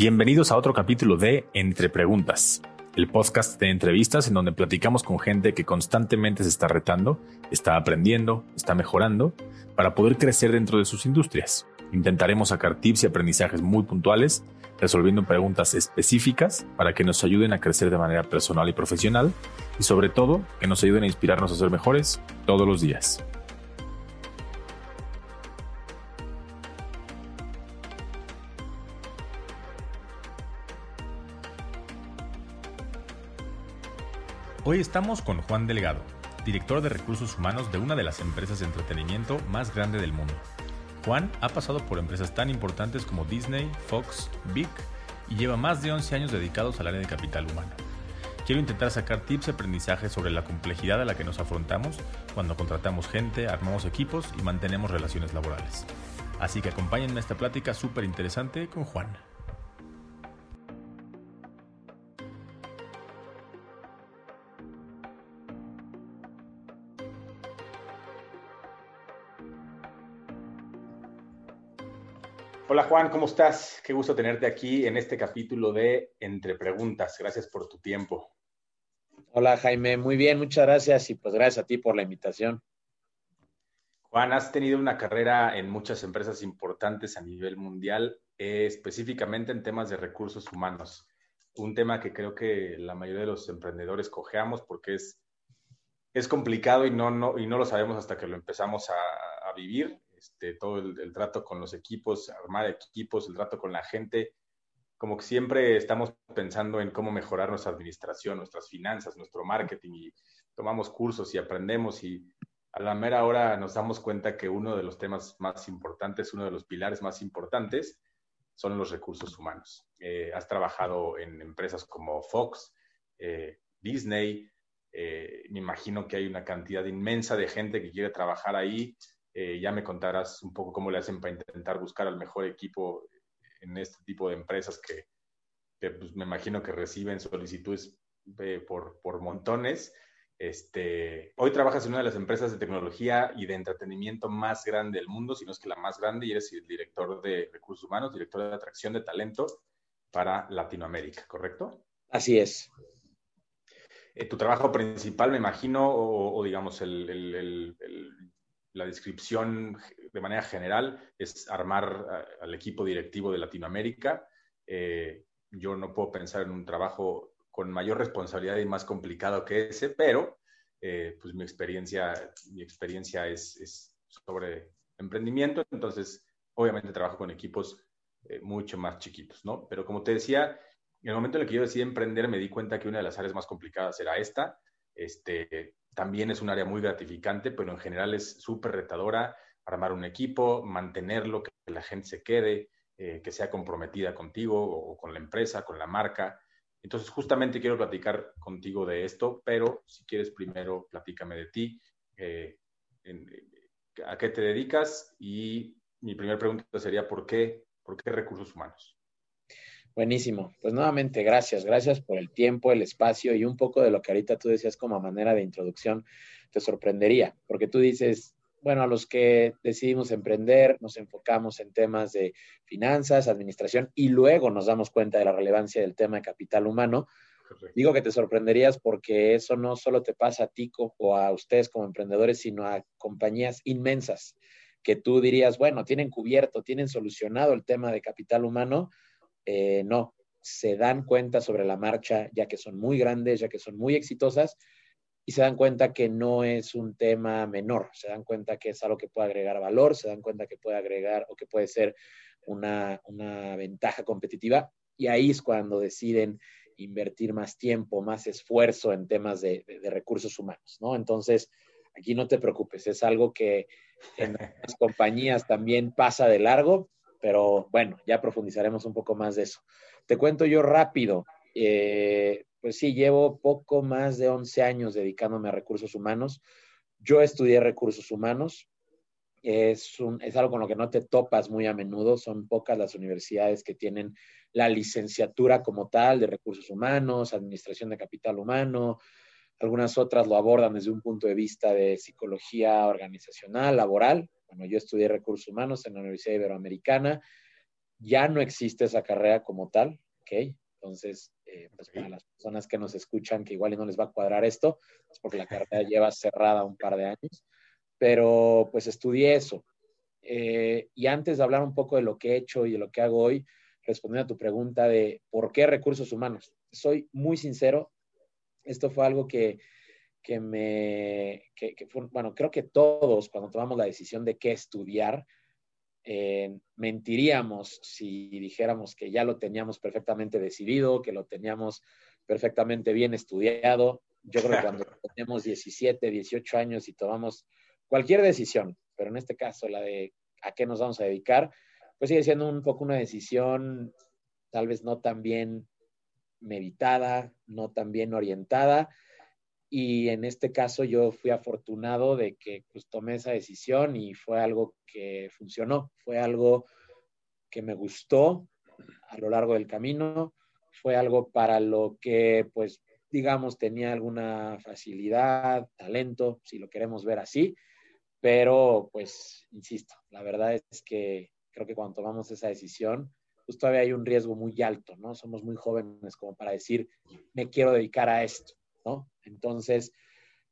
Bienvenidos a otro capítulo de Entre Preguntas, el podcast de entrevistas en donde platicamos con gente que constantemente se está retando, está aprendiendo, está mejorando para poder crecer dentro de sus industrias. Intentaremos sacar tips y aprendizajes muy puntuales, resolviendo preguntas específicas para que nos ayuden a crecer de manera personal y profesional y sobre todo que nos ayuden a inspirarnos a ser mejores todos los días. Hoy estamos con Juan Delgado, director de recursos humanos de una de las empresas de entretenimiento más grande del mundo. Juan ha pasado por empresas tan importantes como Disney, Fox, Big y lleva más de 11 años dedicados al área de capital humano. Quiero intentar sacar tips y aprendizajes sobre la complejidad a la que nos afrontamos cuando contratamos gente, armamos equipos y mantenemos relaciones laborales. Así que acompáñenme a esta plática súper interesante con Juan. Hola Juan, ¿cómo estás? Qué gusto tenerte aquí en este capítulo de Entre Preguntas. Gracias por tu tiempo. Hola Jaime, muy bien, muchas gracias y pues gracias a ti por la invitación. Juan, has tenido una carrera en muchas empresas importantes a nivel mundial, eh, específicamente en temas de recursos humanos. Un tema que creo que la mayoría de los emprendedores cojeamos porque es, es complicado y no, no, y no lo sabemos hasta que lo empezamos a, a vivir este, todo el, trato con los equipos, armar equipos, el trato con la gente. Como siempre estamos pensando en cómo mejorar nuestra administración, nuestras finanzas, nuestro marketing y tomamos cursos y aprendemos y a la mera hora nos damos cuenta que uno de los temas más importantes, uno de los pilares más importantes son los recursos humanos. Eh, has trabajado en empresas como Fox, eh, Disney, eh, me imagino que hay una cantidad inmensa de gente que quiere trabajar ahí. Eh, ya me contarás un poco cómo le hacen para intentar buscar al mejor equipo en este tipo de empresas que, pues, me imagino que reciben solicitudes eh, por, por, montones. Este, hoy trabajas en una de las empresas de tecnología y de entretenimiento más grande del mundo, si no es que la más grande, y eres el director de recursos humanos, director de atracción de talento para Latinoamérica, ¿correcto? Así es. Eh, tu trabajo principal, me imagino, o, digamos, el, el, la descripción de manera general es armar al equipo directivo de Latinoamérica. Eh, yo no puedo pensar en un trabajo con mayor responsabilidad y más complicado que ese, pero eh, pues mi experiencia, mi experiencia es, sobre emprendimiento, entonces obviamente trabajo con equipos eh, mucho más chiquitos, ¿no? Pero como te decía, en el momento en el que yo decidí emprender me di cuenta que una de las áreas más complicadas era esta. Este, también es un área muy gratificante, pero en general es súper retadora armar un equipo, mantenerlo, que la gente se quede, eh, que sea comprometida contigo o, con la empresa, con la marca. Entonces, justamente quiero platicar contigo de esto, pero si quieres primero platícame de ti, eh, a qué te dedicas y mi primera pregunta sería, ¿por qué, ¿por qué recursos humanos? Buenísimo. Pues nuevamente, gracias. Gracias por el tiempo, el espacio y un poco de lo que ahorita tú decías como manera de introducción. Te sorprendería, porque tú dices, bueno, a los que decidimos emprender, nos enfocamos en temas de finanzas, administración y luego nos damos cuenta de la relevancia del tema de capital humano. Digo que te sorprenderías porque eso no solo te pasa a ti o a ustedes como emprendedores, sino a compañías inmensas que tú dirías, bueno, tienen cubierto, tienen solucionado el tema de capital humano, eh, no, se dan cuenta sobre la marcha, ya que son muy grandes, ya que son muy exitosas, y se dan cuenta que no es un tema menor, se dan cuenta que es algo que puede agregar valor, se dan cuenta que puede agregar o que puede ser una, ventaja competitiva, y ahí es cuando deciden invertir más tiempo, más esfuerzo en temas de, recursos humanos, ¿no? Entonces, aquí no te preocupes, es algo que en las compañías también pasa de largo, pero bueno, ya profundizaremos un poco más de eso. Te cuento yo rápido. Eh, pues sí, llevo poco más de 11 años dedicándome a recursos humanos. Yo estudié recursos humanos. Es, es algo con lo que no te topas muy a menudo. Son pocas las universidades que tienen la licenciatura como tal de recursos humanos, administración de capital humano. Algunas otras lo abordan desde un punto de vista de psicología organizacional, laboral, bueno, yo estudié recursos humanos en la Universidad Iberoamericana. Ya no existe esa carrera como tal, ¿ok? Entonces, eh, pues para las personas que nos escuchan, que igual no les va a cuadrar esto, es porque la carrera lleva cerrada un par de años, pero pues estudié eso. Eh, y antes de hablar un poco de lo que he hecho y de lo que hago hoy, respondiendo a tu pregunta de por qué recursos humanos, soy muy sincero, esto fue algo que, que me, que, bueno, creo que todos cuando tomamos la decisión de qué estudiar, eh, mentiríamos si dijéramos que ya lo teníamos perfectamente decidido, que lo teníamos perfectamente bien estudiado. Yo creo que cuando tenemos 17, 18 años y tomamos cualquier decisión, pero en este caso la de a qué nos vamos a dedicar, pues sigue siendo un poco una decisión tal vez no tan bien meditada, no tan bien orientada. Y en este caso yo fui afortunado de que pues, tomé esa decisión y fue algo que funcionó, fue algo que me gustó a lo largo del camino, fue algo para lo que pues digamos tenía alguna facilidad, talento, si lo queremos ver así, pero pues insisto, la verdad es que creo que cuando tomamos esa decisión, pues todavía hay un riesgo muy alto, ¿no? Somos muy jóvenes como para decir, me quiero dedicar a esto, ¿no? Entonces,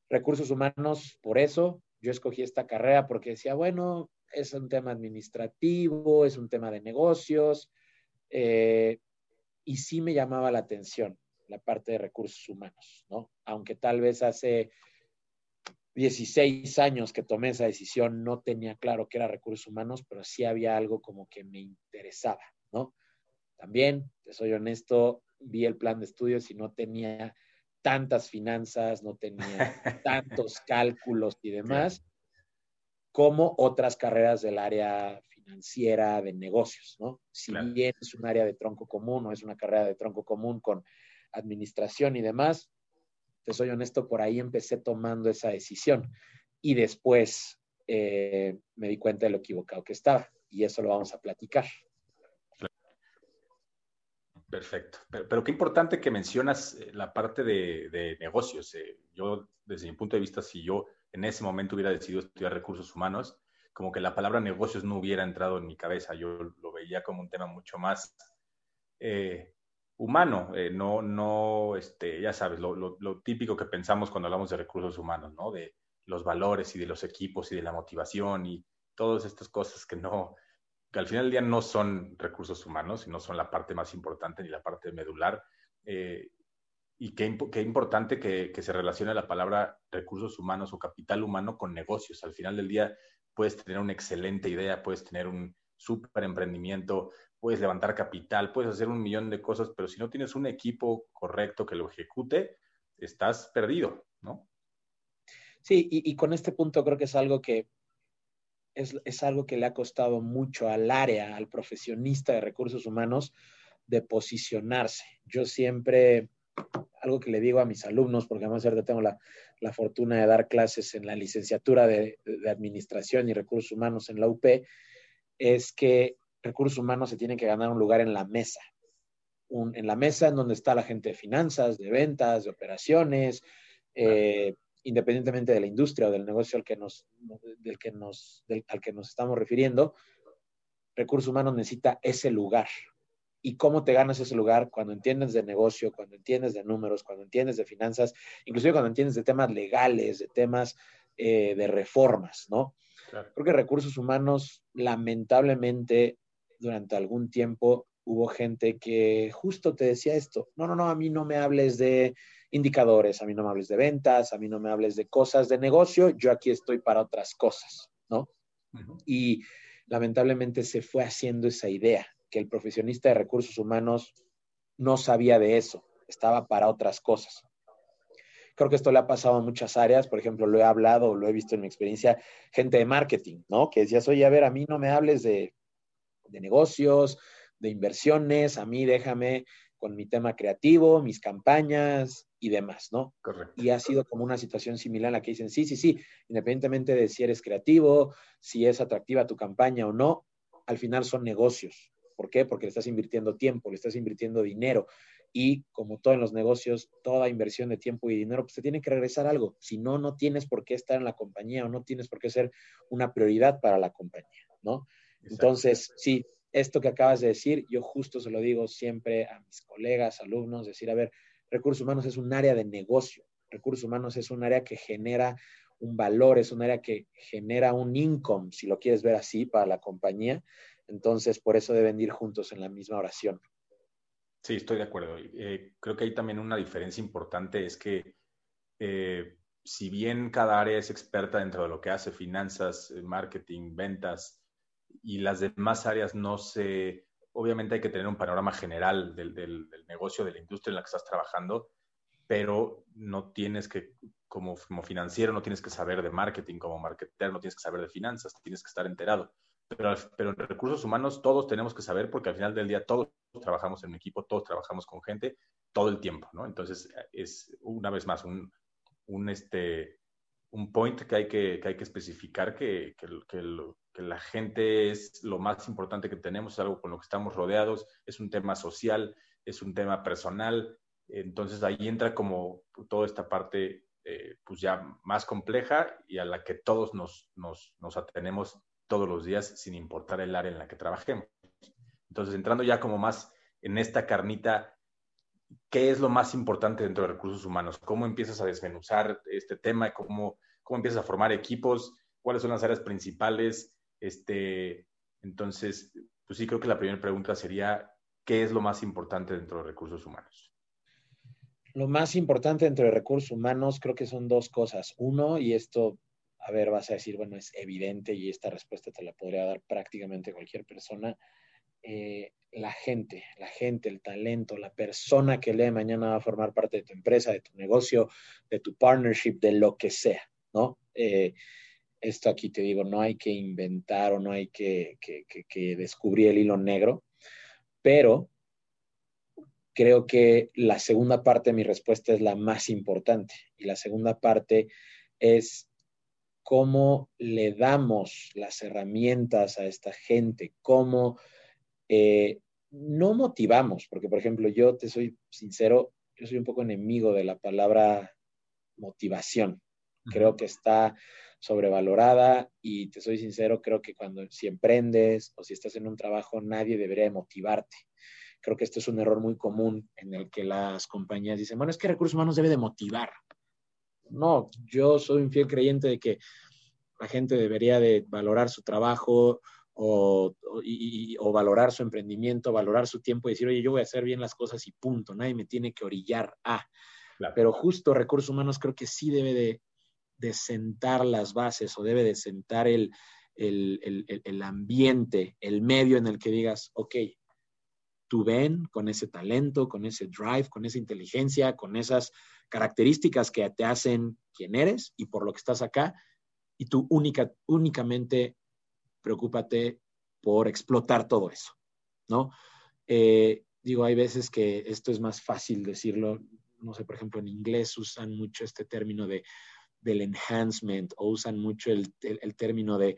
recursos humanos, por eso yo escogí esta carrera porque decía, bueno, es un tema administrativo, es un tema de negocios, eh, y sí me llamaba la atención la parte de recursos humanos, ¿no? Aunque tal vez hace 16 años que tomé esa decisión no tenía claro qué era recursos humanos, pero sí había algo como que me interesaba, ¿no? También, te soy honesto, vi el plan de estudios y no tenía tantas finanzas, no tenía tantos cálculos y demás, como otras carreras del área financiera de negocios, ¿no? Si bien es un área de tronco común o es una carrera de tronco común con administración y demás, te soy honesto, por ahí empecé tomando esa decisión y después eh, me di cuenta de lo equivocado que estaba y eso lo vamos a platicar. Perfecto. Pero, qué importante que mencionas eh, la parte de, negocios. Eh. Yo, desde mi punto de vista, si yo en ese momento hubiera decidido estudiar recursos humanos, como que la palabra negocios no hubiera entrado en mi cabeza. Yo lo veía como un tema mucho más eh, humano, no, no, este, ya sabes, lo, lo, típico que pensamos cuando hablamos de recursos humanos, ¿no? De los valores y de los equipos y de la motivación y todas estas cosas que no, que al final del día no son recursos humanos y no son la parte más importante ni la parte medular. Eh, y qué, qué importante que, que, se relacione la palabra recursos humanos o capital humano con negocios. Al final del día puedes tener una excelente idea, puedes tener un súper emprendimiento, puedes levantar capital, puedes hacer un millón de cosas, pero si no tienes un equipo correcto que lo ejecute, estás perdido, ¿no? Sí, y, y con este punto creo que es algo que es, algo que le ha costado mucho al área, al profesionista de recursos humanos, de posicionarse. Yo siempre, algo que le digo a mis alumnos, porque además ahorita tengo la, fortuna de dar clases en la licenciatura de, Administración y Recursos Humanos en la UP, es que recursos humanos se tienen que ganar un lugar en la mesa. en la mesa en donde está la gente de finanzas, de ventas, de operaciones, eh, independientemente de la industria o del negocio al que nos, del que nos, al que nos estamos refiriendo, recursos humanos necesita ese lugar. ¿Y cómo te ganas ese lugar? Cuando entiendes de negocio, cuando entiendes de números, cuando entiendes de finanzas, inclusive cuando entiendes de temas legales, de temas eh, de reformas, ¿no? Creo que recursos humanos, lamentablemente, durante algún tiempo hubo gente que justo te decía esto, no, no, no, a mí no me hables de indicadores, a mí no me hables de ventas, a mí no me hables de cosas de negocio, yo aquí estoy para otras cosas, ¿no? Y lamentablemente se fue haciendo esa idea, que el profesionista de recursos humanos no sabía de eso, estaba para otras cosas. Creo que esto le ha pasado en muchas áreas, por ejemplo, lo he hablado, lo he visto en mi experiencia, gente de marketing, ¿no? Que decías, oye, a ver, a mí no me hables de, de negocios, de inversiones, a mí déjame con mi tema creativo, mis campañas y demás, ¿no? Correcto. Y ha sido como una situación similar en la que dicen, sí, sí, sí, independientemente de si eres creativo, si es atractiva tu campaña o no, al final son negocios. ¿Por qué? Porque le estás invirtiendo tiempo, le estás invirtiendo dinero. Y como todo en los negocios, toda inversión de tiempo y dinero, pues te tiene que regresar algo. Si no, no tienes por qué estar en la compañía o no tienes por qué ser una prioridad para la compañía, ¿no? Entonces, sí, esto que acabas de decir, yo justo se lo digo siempre a mis colegas, alumnos, decir, a ver, recursos humanos es un área de negocio, recursos humanos es un área que genera un valor, es un área que genera un income, si lo quieres ver así, para la compañía. Entonces, por eso deben ir juntos en la misma oración. Sí, estoy de acuerdo. Eh, creo que hay también una diferencia importante, es que eh, si bien cada área es experta dentro de lo que hace, finanzas, eh, marketing, ventas, y las demás áreas no se... Obviamente hay que tener un panorama general del, del, negocio, de la industria en la que estás trabajando, pero no tienes que, como, como financiero, no tienes que saber de marketing, como marketer, no tienes que saber de finanzas, tienes que estar enterado. Pero, pero en recursos humanos todos tenemos que saber porque al final del día todos trabajamos en un equipo, todos trabajamos con gente todo el tiempo, ¿no? Entonces es una vez más un, un, este, un point que hay que, que hay que especificar que, que, que, que, la gente es lo más importante que tenemos, es algo con lo que estamos rodeados, es un tema social, es un tema personal. Entonces ahí entra como toda esta parte eh, pues ya más compleja y a la que todos nos, nos, nos atenemos todos los días sin importar el área en la que trabajemos. Entonces entrando ya como más en esta carnita ¿qué es lo más importante dentro de recursos humanos? ¿Cómo empiezas a desmenuzar este tema? ¿Cómo, cómo empiezas a formar equipos? ¿Cuáles son las áreas principales? Este, entonces, pues sí, creo que la primera pregunta sería, ¿qué es lo más importante dentro de recursos humanos? Lo más importante dentro de recursos humanos creo que son dos cosas. Uno, y esto, a ver, vas a decir, bueno, es evidente y esta respuesta te la podría dar prácticamente cualquier persona. Eh, la gente, la gente, el talento, la persona que lee mañana va a formar parte de tu empresa, de tu negocio, de tu partnership, de lo que sea, ¿no? Eh, esto aquí te digo, no hay que inventar o no hay que, que, descubrir el hilo negro, pero creo que la segunda parte de mi respuesta es la más importante y la segunda parte es cómo le damos las herramientas a esta gente, cómo eh, no motivamos, porque por ejemplo, yo te soy sincero, yo soy un poco enemigo de la palabra motivación. Creo que está sobrevalorada y te soy sincero, creo que cuando si emprendes o si estás en un trabajo, nadie debería motivarte. Creo que esto es un error muy común en el que las compañías dicen, bueno, es que recursos humanos debe de motivar. No, yo soy un fiel creyente de que la gente debería de valorar su trabajo, o, o, valorar su emprendimiento, valorar su tiempo y decir, oye, yo voy a hacer bien las cosas y punto, nadie me tiene que orillar a. Pero justo recursos humanos creo que sí debe de, de sentar las bases o debe de sentar el, el, el, el, ambiente, el medio en el que digas, ok, tú ven con ese talento, con ese drive, con esa inteligencia, con esas características que te hacen quien eres y por lo que estás acá, y tú única, únicamente preocúpate por explotar todo eso, ¿no? Eh, digo, hay veces que esto es más fácil decirlo, no sé, por ejemplo, en inglés usan mucho este término de, del enhancement o usan mucho el, término de,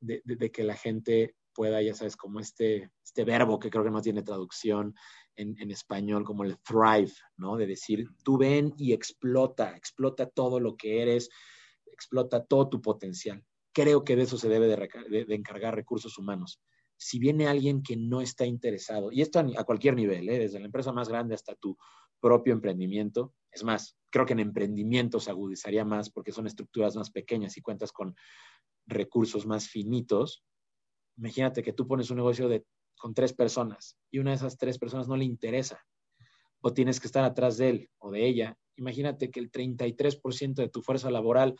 de, que la gente pueda, ya sabes, como este, este verbo que creo que no tiene traducción en, en, español, como el thrive, ¿no? De decir, tú ven y explota, explota todo lo que eres, explota todo tu potencial creo que de eso se debe de, encargar recursos humanos. Si viene alguien que no está interesado, y esto a, cualquier nivel, ¿eh? desde la empresa más grande hasta tu propio emprendimiento, es más, creo que en emprendimiento se agudizaría más porque son estructuras más pequeñas y cuentas con recursos más finitos. Imagínate que tú pones un negocio de, con tres personas y una de esas tres personas no le interesa o tienes que estar atrás de él o de ella. Imagínate que el 33% de tu fuerza laboral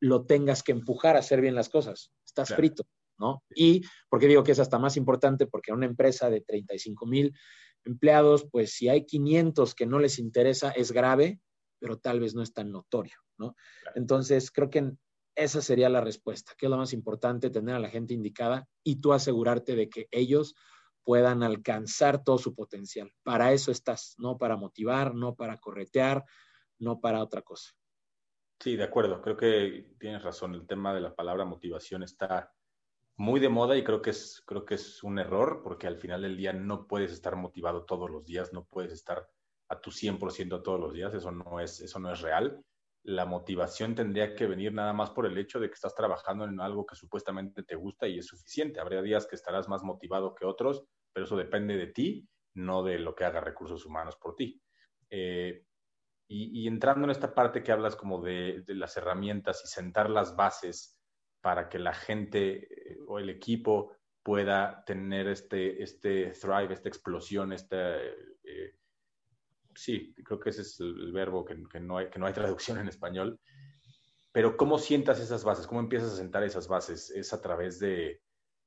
lo tengas que empujar a hacer bien las cosas. Estás frito, ¿no? Y porque digo que es hasta más importante, porque una empresa de 35 mil empleados, pues si hay 500 que no les interesa, es grave, pero tal vez no es tan notorio, ¿no? Entonces, creo que esa sería la respuesta, que es lo más importante, tener a la gente indicada y tú asegurarte de que ellos puedan alcanzar todo su potencial. Para eso estás, no para motivar, no para corretear, no para otra cosa. Sí, de acuerdo. Creo que tienes razón. El tema de la palabra motivación está muy de moda y creo que es, creo que es un error porque al final del día no puedes estar motivado todos los días, no puedes estar a tu 100% todos los días. Eso no es, eso no es real. la motivación tendría que venir nada más por el hecho de que estás trabajando en algo que supuestamente te gusta y es suficiente. Habría días que estarás más motivado que otros, pero eso depende de ti, no de lo que haga recursos humanos por ti. Eh, y, entrando en esta parte que hablas como de, las herramientas y sentar las bases para que la gente eh, o el equipo pueda tener este, este thrive, esta explosión, esta... Eh, sí, creo que ese es el, verbo que, no hay, que no hay traducción en español. Pero ¿cómo sientas esas bases? ¿Cómo empiezas a sentar esas bases? ¿Es a través de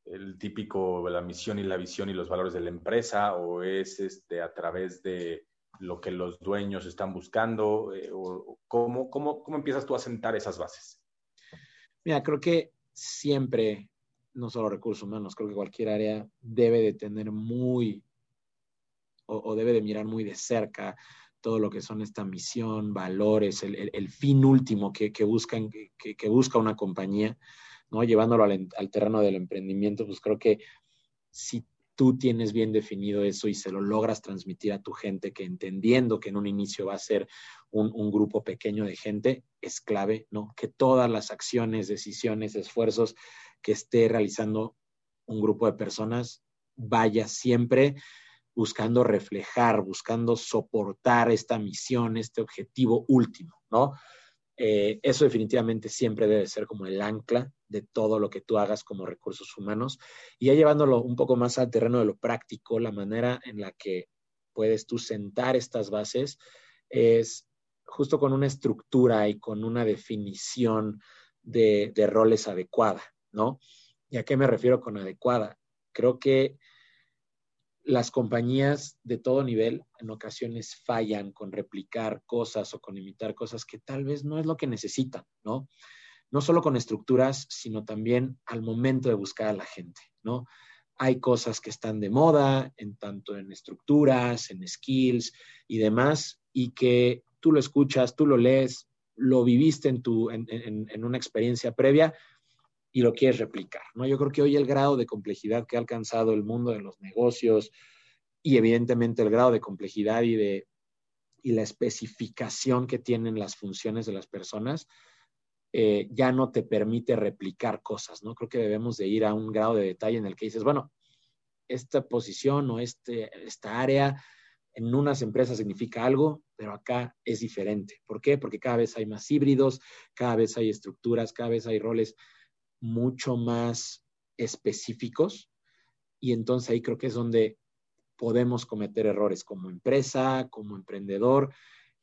el típico, la misión y la visión y los valores de la empresa o es este, a través de lo que los dueños están buscando? Eh, o, ¿cómo, cómo, cómo empiezas tú a sentar esas bases? Mira, creo que siempre, no solo recursos humanos, creo que cualquier área debe de tener muy o, debe de mirar muy de cerca todo lo que son esta misión, valores, el, fin último que, que buscan, que, busca una compañía, ¿no? Llevándolo al, terreno del emprendimiento, pues creo que si tú tienes bien definido eso y se lo logras transmitir a tu gente, que entendiendo que en un inicio va a ser un, grupo pequeño de gente, es clave, ¿no? Que todas las acciones, decisiones, esfuerzos que esté realizando un grupo de personas vaya siempre buscando reflejar, buscando soportar esta misión, este objetivo último, ¿no? Eh, eso definitivamente siempre debe ser como el ancla de todo lo que tú hagas como recursos humanos. Y ya llevándolo un poco más al terreno de lo práctico, la manera en la que puedes tú sentar estas bases es justo con una estructura y con una definición de, roles adecuada, ¿no? ¿Y a qué me refiero con adecuada? Creo que las compañías de todo nivel en ocasiones fallan con replicar cosas o con imitar cosas que tal vez no es lo que necesitan, ¿no? No solo con estructuras, sino también al momento de buscar a la gente, ¿no? Hay cosas que están de moda, en tanto en estructuras, en skills y demás, y que tú lo escuchas, tú lo lees, lo viviste en, tu, en, una experiencia previa, y lo quieres replicar, ¿no? Yo creo que hoy el grado de complejidad que ha alcanzado el mundo de los negocios y evidentemente el grado de complejidad y de y la especificación que tienen las funciones de las personas eh, ya no te permite replicar cosas, ¿no? Creo que debemos de ir a un grado de detalle en el que dices, bueno, esta posición o este, esta área en unas empresas significa algo, pero acá es diferente. ¿Por qué? Porque cada vez hay más híbridos, cada vez hay estructuras, cada vez hay roles mucho más específicos y entonces ahí creo que es donde podemos cometer errores como empresa, como emprendedor,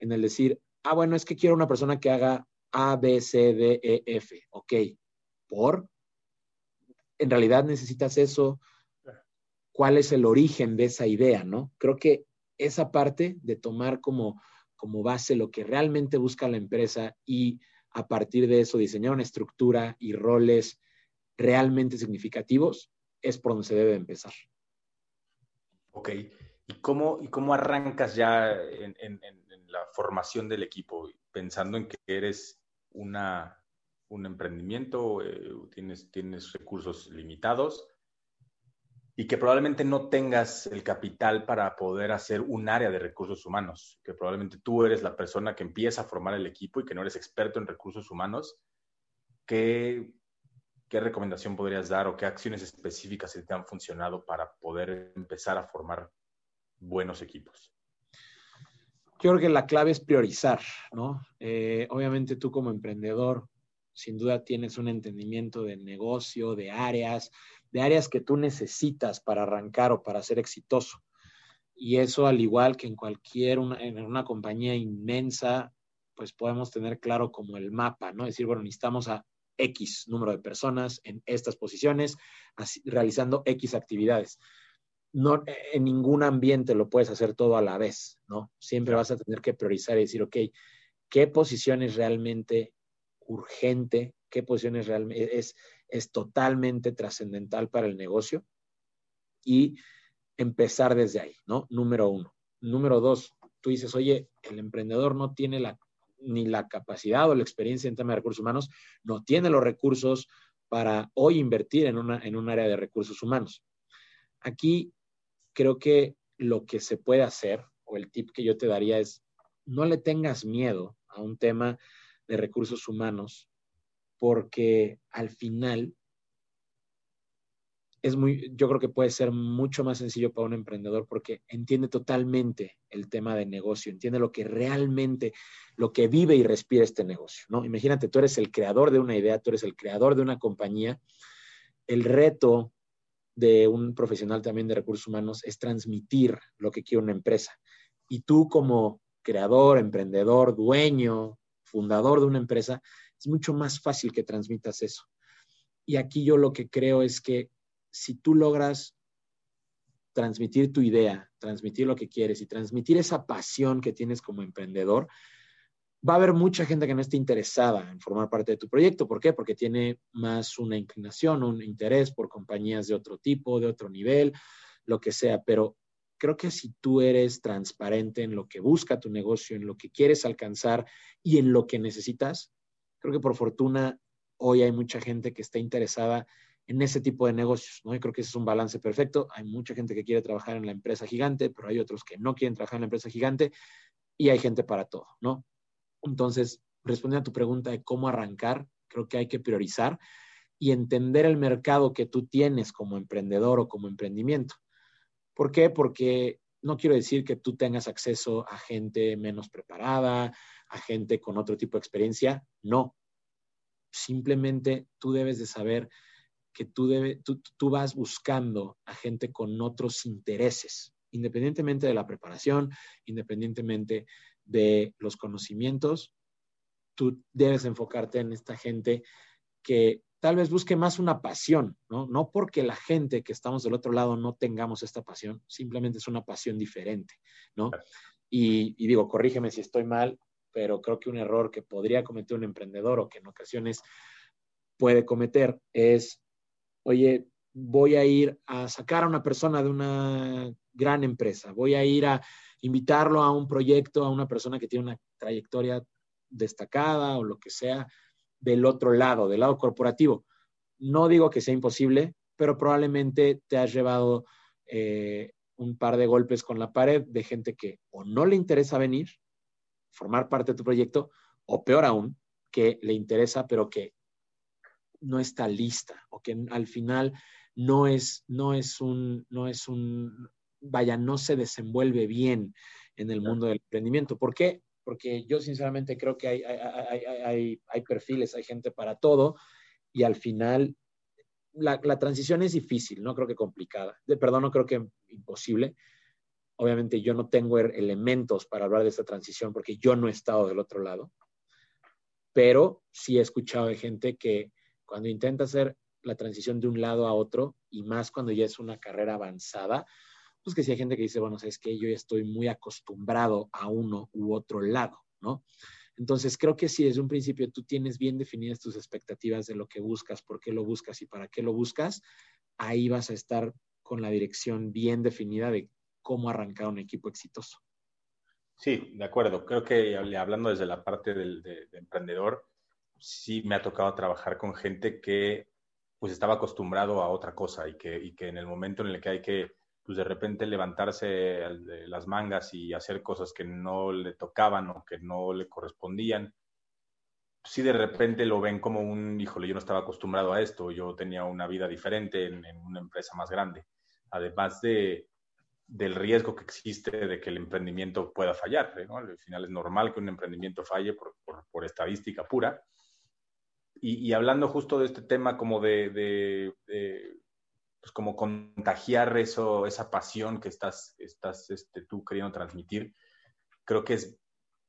en el decir, ah, bueno, es que quiero una persona que haga A, B, C, D, E, F. Ok, ¿por? En realidad necesitas eso. ¿Cuál es el origen de esa idea, no? Creo que esa parte de tomar como, como base lo que realmente busca la empresa y a partir de eso diseñar una estructura y roles realmente significativos, es por donde se debe empezar. Ok, ¿y cómo, y cómo arrancas ya en, la formación del equipo? Pensando en que eres un emprendimiento, eh, tienes, tienes recursos limitados, y que probablemente no tengas el capital para poder hacer un área de recursos humanos, que probablemente tú eres la persona que empieza a formar el equipo y que no eres experto en recursos humanos, ¿qué, qué recomendación podrías dar o qué acciones específicas te han funcionado para poder empezar a formar buenos equipos? Creo que la clave es priorizar, ¿no? Eh, obviamente tú como emprendedor, sin duda tienes un entendimiento de negocio, de áreas, de áreas que tú necesitas para arrancar o para ser exitoso. Y eso, al igual que en cualquier, una, en una compañía inmensa, pues podemos tener claro como el mapa, ¿no? Decir, bueno, necesitamos a X número de personas en estas posiciones, realizando X actividades. No, en ningún ambiente lo puedes hacer todo a la vez, ¿no? Siempre vas a tener que priorizar y decir, ok, ¿qué posición es realmente urgente? ¿Qué posición es realmente es, es totalmente trascendental para el negocio y empezar desde ahí, ¿no? Número uno. Número dos, tú dices, oye, el emprendedor no tiene la, ni la capacidad o la experiencia en tema de recursos humanos, no tiene los recursos para hoy invertir en, una, en un área de recursos humanos. Aquí creo que lo que se puede hacer, o el tip que yo te daría es, no le tengas miedo a un tema de recursos humanos porque al final es muy, yo creo que puede ser mucho más sencillo para un emprendedor porque entiende totalmente el tema de negocio, entiende lo que realmente, lo que vive y respira este negocio, ¿no? Imagínate, tú eres el creador de una idea, tú eres el creador de una compañía. El reto de un profesional también de recursos humanos es transmitir lo que quiere una empresa. Y tú como creador, emprendedor, dueño, fundador de una empresa, es mucho más fácil que transmitas eso. Y aquí yo lo que creo es que si tú logras transmitir tu idea, transmitir lo que quieres y transmitir esa pasión que tienes como emprendedor, va a haber mucha gente que no esté interesada en formar parte de tu proyecto. ¿Por qué? Porque tiene más una inclinación, un interés por compañías de otro tipo, de otro nivel, lo que sea. Pero creo que si tú eres transparente en lo que busca tu negocio, en lo que quieres alcanzar y en lo que necesitas, creo que por fortuna hoy hay mucha gente que está interesada en ese tipo de negocios, ¿no? Y creo que ese es un balance perfecto. Hay mucha gente que quiere trabajar en la empresa gigante, pero hay otros que no quieren trabajar en la empresa gigante y hay gente para todo, ¿no? Entonces, respondiendo a tu pregunta de cómo arrancar, creo que hay que priorizar y entender el mercado que tú tienes como emprendedor o como emprendimiento. ¿Por qué? Porque no quiero decir que tú tengas acceso a gente menos preparada, a gente con otro tipo de experiencia. No. Simplemente tú debes de saber que tú, tú, vas buscando a gente con otros intereses, independientemente de la preparación, independientemente de los conocimientos, tú debes enfocarte en esta gente que tal vez busque más una pasión, ¿no? No porque la gente que estamos del otro lado no tengamos esta pasión, simplemente es una pasión diferente, ¿no? Y, y, digo, corrígeme si estoy mal, pero creo que un error que podría cometer un emprendedor o que en ocasiones puede cometer es oye, voy a ir a sacar a una persona de una gran empresa, voy a ir a invitarlo a un proyecto, a una persona que tiene una trayectoria destacada o lo que sea del otro lado, del lado corporativo. No digo que sea imposible, pero probablemente te has llevado eh, un par de golpes con la pared de gente que o no le interesa venir, formar parte de tu proyecto, o peor aún, que le interesa, pero que no está lista o que al final no es, no es un, no es un, vaya, no se desenvuelve bien en el mundo del emprendimiento. ¿Por qué? Porque yo sinceramente creo que hay, hay, hay, perfiles, hay gente para todo y al final la, la, transición es difícil, no creo que complicada. De, perdón, no creo que imposible. Obviamente yo no tengo er, elementos para hablar de esta transición porque yo no he estado del otro lado, pero sí he escuchado de gente que cuando intenta hacer la transición de un lado a otro, y más cuando ya es una carrera avanzada, pues que si hay gente que dice, bueno, es que yo ya estoy muy acostumbrado a uno u otro lado, ¿no? Entonces, creo que si desde un principio tú tienes bien definidas tus expectativas de lo que buscas, por qué lo buscas y para qué lo buscas, ahí vas a estar con la dirección bien definida de cómo arrancar un equipo exitoso. Sí, de acuerdo. Creo que hablando desde la parte del emprendedor, sí me ha tocado trabajar con gente que pues estaba acostumbrado a otra cosa y que, y que en el momento en el que hay que pues de repente levantarse las mangas y hacer cosas que no le tocaban o que no le correspondían, sí de repente lo ven como un, híjole, yo no estaba acostumbrado a esto, yo tenía una vida diferente en, una empresa más grande, además de, del riesgo que existe de que el emprendimiento pueda fallar. ¿no? Al final es normal que un emprendimiento falle por, por estadística pura, y, hablando justo de este tema como de, pues como contagiar eso, esa pasión que estás, estás este, tú queriendo transmitir, creo que es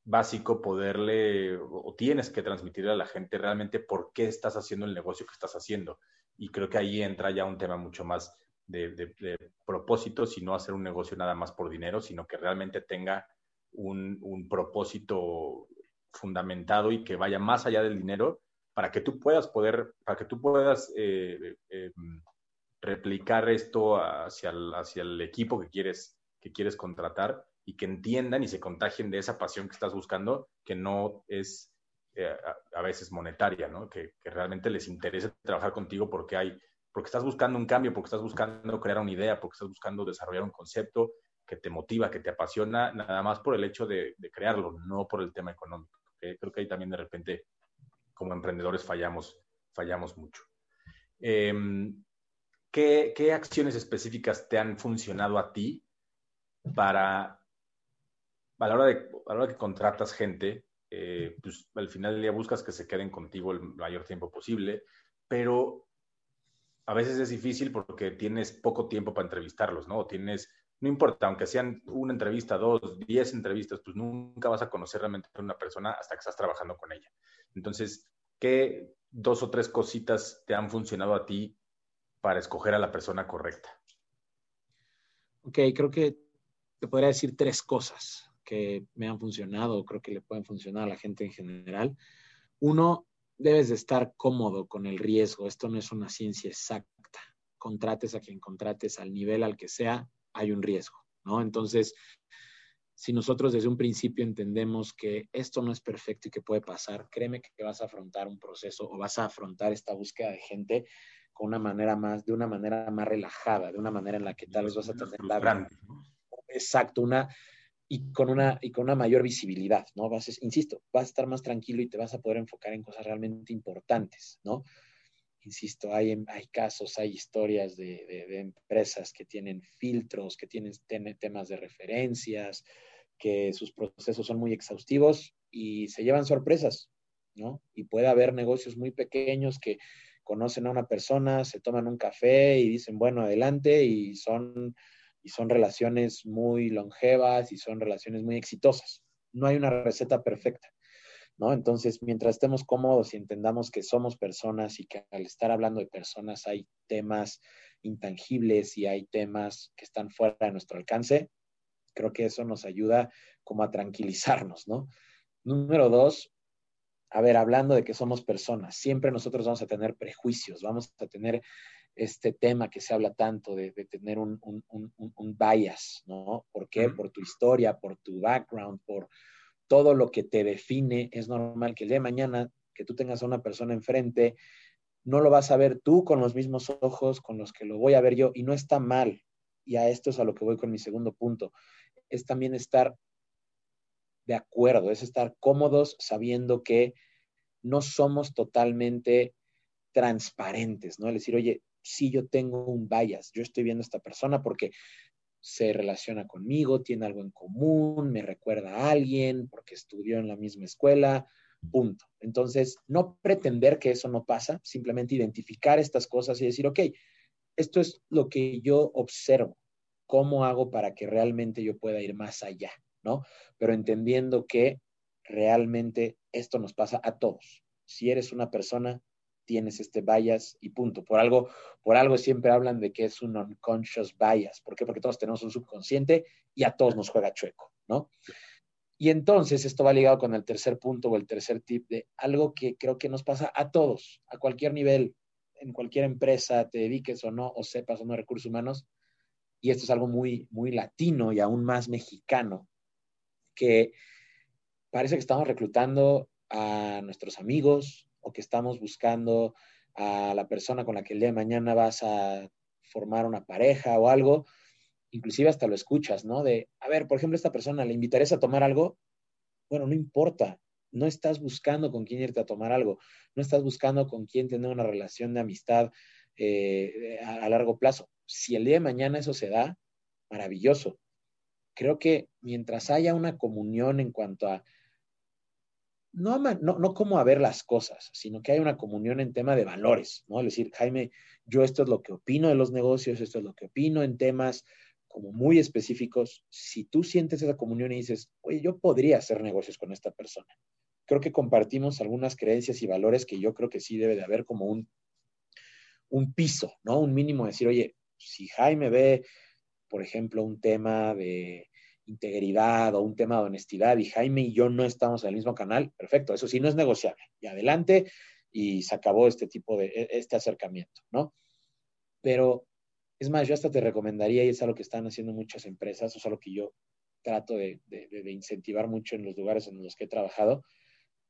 básico poderle, o tienes que transmitirle a la gente realmente por qué estás haciendo el negocio que estás haciendo. Y creo que ahí entra ya un tema mucho más de, de, propósito, y no hacer un negocio nada más por dinero, sino que realmente tenga un, un propósito fundamentado y que vaya más allá del dinero para que tú puedas poder, para que tú puedas eh, eh, replicar esto hacia el, hacia el equipo que quieres, que quieres contratar y que entiendan y se contagien de esa pasión que estás buscando, que no es eh, a, veces monetaria, ¿no? Que, que, realmente les interese trabajar contigo porque hay, porque estás buscando un cambio, porque estás buscando crear una idea, porque estás buscando desarrollar un concepto que te motiva, que te apasiona, nada más por el hecho de, crearlo, no por el tema económico. creo que ahí también de repente como emprendedores fallamos, fallamos mucho. Em, ¿qué, acciones específicas te han funcionado a ti para, a la hora de, a la hora que contratas gente, eh, pues al final del día buscas que se queden contigo el mayor tiempo posible, pero a veces es difícil porque tienes poco tiempo para entrevistarlos, ¿no? tienes, no importa, aunque sean una entrevista, dos, diez entrevistas, pues nunca vas a conocer realmente a una persona hasta que estás trabajando con ella. Entonces, ¿qué dos o tres cositas te han funcionado a ti para escoger a la persona correcta? Ok, creo que te podría decir tres cosas que me han funcionado, creo que le pueden funcionar a la gente en general. Uno, debes de estar cómodo con el riesgo. Esto no es una ciencia exacta. Contrates a quien contrates, al nivel al que sea, hay un riesgo, ¿no? Entonces, si nosotros desde un principio entendemos que esto no es perfecto y que puede pasar, créeme que vas a afrontar un proceso o vas a afrontar esta búsqueda de gente con una manera más, de una manera más relajada, de una manera en la que tal vez vas a tener la... Exacto, una, y con una, y con una mayor visibilidad, ¿no? Vas, insisto, vas a estar más tranquilo y te vas a poder enfocar en cosas realmente importantes, ¿no? Insisto, hay, hay casos, hay historias de, de, empresas que tienen filtros, que tienen, tienen temas de referencias, que sus procesos son muy exhaustivos y se llevan sorpresas, ¿no? Y puede haber negocios muy pequeños que conocen a una persona, se toman un café y dicen, bueno, adelante, y son y son relaciones muy longevas y son relaciones muy exitosas. No hay una receta perfecta, ¿no? Entonces, mientras estemos cómodos y entendamos que somos personas y que al estar hablando de personas hay temas intangibles y hay temas que están fuera de nuestro alcance, creo que eso nos ayuda como a tranquilizarnos, ¿no? Número dos, a ver, hablando de que somos personas, siempre nosotros vamos a tener prejuicios, vamos a tener este tema que se habla tanto de, tener un, bias, ¿no? ¿Por qué? Por tu historia, por tu background, por todo lo que te define. Es normal que el día de mañana que tú tengas a una persona enfrente, no lo vas a ver tú con los mismos ojos con los que lo voy a ver yo y no está mal. Y a esto es a lo que voy con mi segundo punto. Es también estar de acuerdo, es estar cómodos sabiendo que no somos totalmente transparentes, ¿no? Es decir, oye, si yo tengo un bias, yo estoy viendo a esta persona porque se relaciona conmigo, tiene algo en común, me recuerda a alguien, porque estudió en la misma escuela, punto. Entonces, no pretender que eso no pasa, simplemente identificar estas cosas y decir, ok, esto es lo que yo observo, ¿cómo hago para que realmente yo pueda ir más allá? ¿No? Pero entendiendo que realmente esto nos pasa a todos. Si eres una persona tienes este bias y punto. Por algo, por algo siempre hablan de que es un unconscious bias. ¿Por qué? Porque todos tenemos un subconsciente y a todos nos juega chueco, ¿no? Y entonces esto va ligado con el tercer punto o el tercer tip de algo que creo que nos pasa a todos, a cualquier nivel, en cualquier empresa, te dediques o no, o sepas o no recursos humanos. Y esto es algo muy, muy latino y aún más mexicano, que parece que estamos reclutando a nuestros amigos, o que estamos buscando a la persona con la que el día de mañana vas a formar una pareja o algo, inclusive hasta lo escuchas, ¿no? De, a ver, por ejemplo, esta persona, ¿le invitarías a tomar algo? Bueno, no importa, no estás buscando con quién irte a tomar algo, no estás buscando con quién tener una relación de amistad eh, a, a largo plazo. Si el día de mañana eso se da, maravilloso. Creo que mientras haya una comunión en cuanto a no, no, no como a ver las cosas, sino que hay una comunión en tema de valores, ¿no? Es decir, Jaime, yo esto es lo que opino de los negocios, esto es lo que opino en temas como muy específicos. Si tú sientes esa comunión y dices, oye, yo podría hacer negocios con esta persona, creo que compartimos algunas creencias y valores que yo creo que sí debe de haber como un, un piso, ¿no? Un mínimo de decir, oye, si Jaime ve, por ejemplo, un tema de integridad o un tema de honestidad y Jaime y yo no estamos en el mismo canal, perfecto, eso sí no es negociable. Y adelante y se acabó este tipo de, e, este acercamiento, ¿no? Pero es más, yo hasta te recomendaría, y es algo que están haciendo muchas empresas, o es algo que yo trato de, de incentivar mucho en los lugares en los que he trabajado,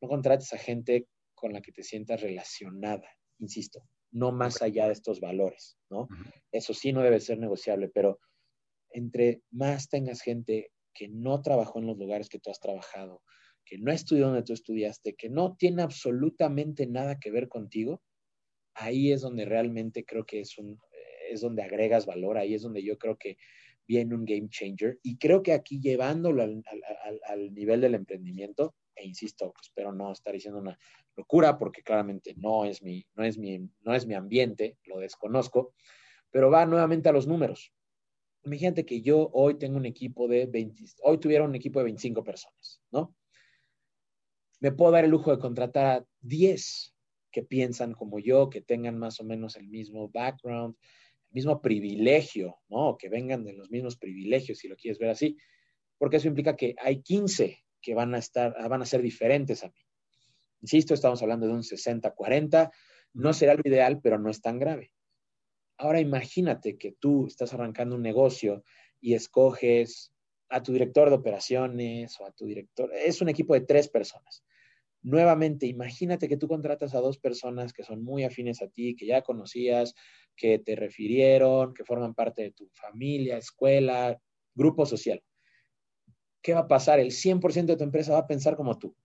no contrates a gente con la que te sientas relacionada, insisto, no más allá de estos valores, ¿no? Eso sí no debe ser negociable, pero entre más tengas gente que no trabajó en los lugares que tú has trabajado, que no estudió donde tú estudiaste, que no tiene absolutamente nada que ver contigo, ahí es donde realmente creo que es, un, es donde agregas valor, ahí es donde yo creo que viene un game changer. Y creo que aquí llevándolo al, al nivel del emprendimiento, e insisto, espero no estar diciendo una locura porque claramente no es mi, no es mi, no es mi ambiente, lo desconozco, pero va nuevamente a los números. Imagínate que yo hoy tengo un equipo de 20, hoy tuviera un equipo de 25 personas, ¿no? Me puedo dar el lujo de contratar a 10 que piensan como yo, que tengan más o menos el mismo background, el mismo privilegio, ¿no? Que vengan de los mismos privilegios, si lo quieres ver así, porque eso implica que hay 15 que van a estar, van a ser diferentes a mí. Insisto, estamos hablando de un 60-40, no será lo ideal, pero no es tan grave. Ahora imagínate que tú estás arrancando un negocio y escoges a tu director de operaciones o a tu director, es un equipo de tres personas. Nuevamente, imagínate que tú contratas a dos personas que son muy afines a ti, que ya conocías, que te refirieron, que forman parte de tu familia, escuela, grupo social. ¿Qué va a pasar? El 100% de tu empresa va a pensar como tú.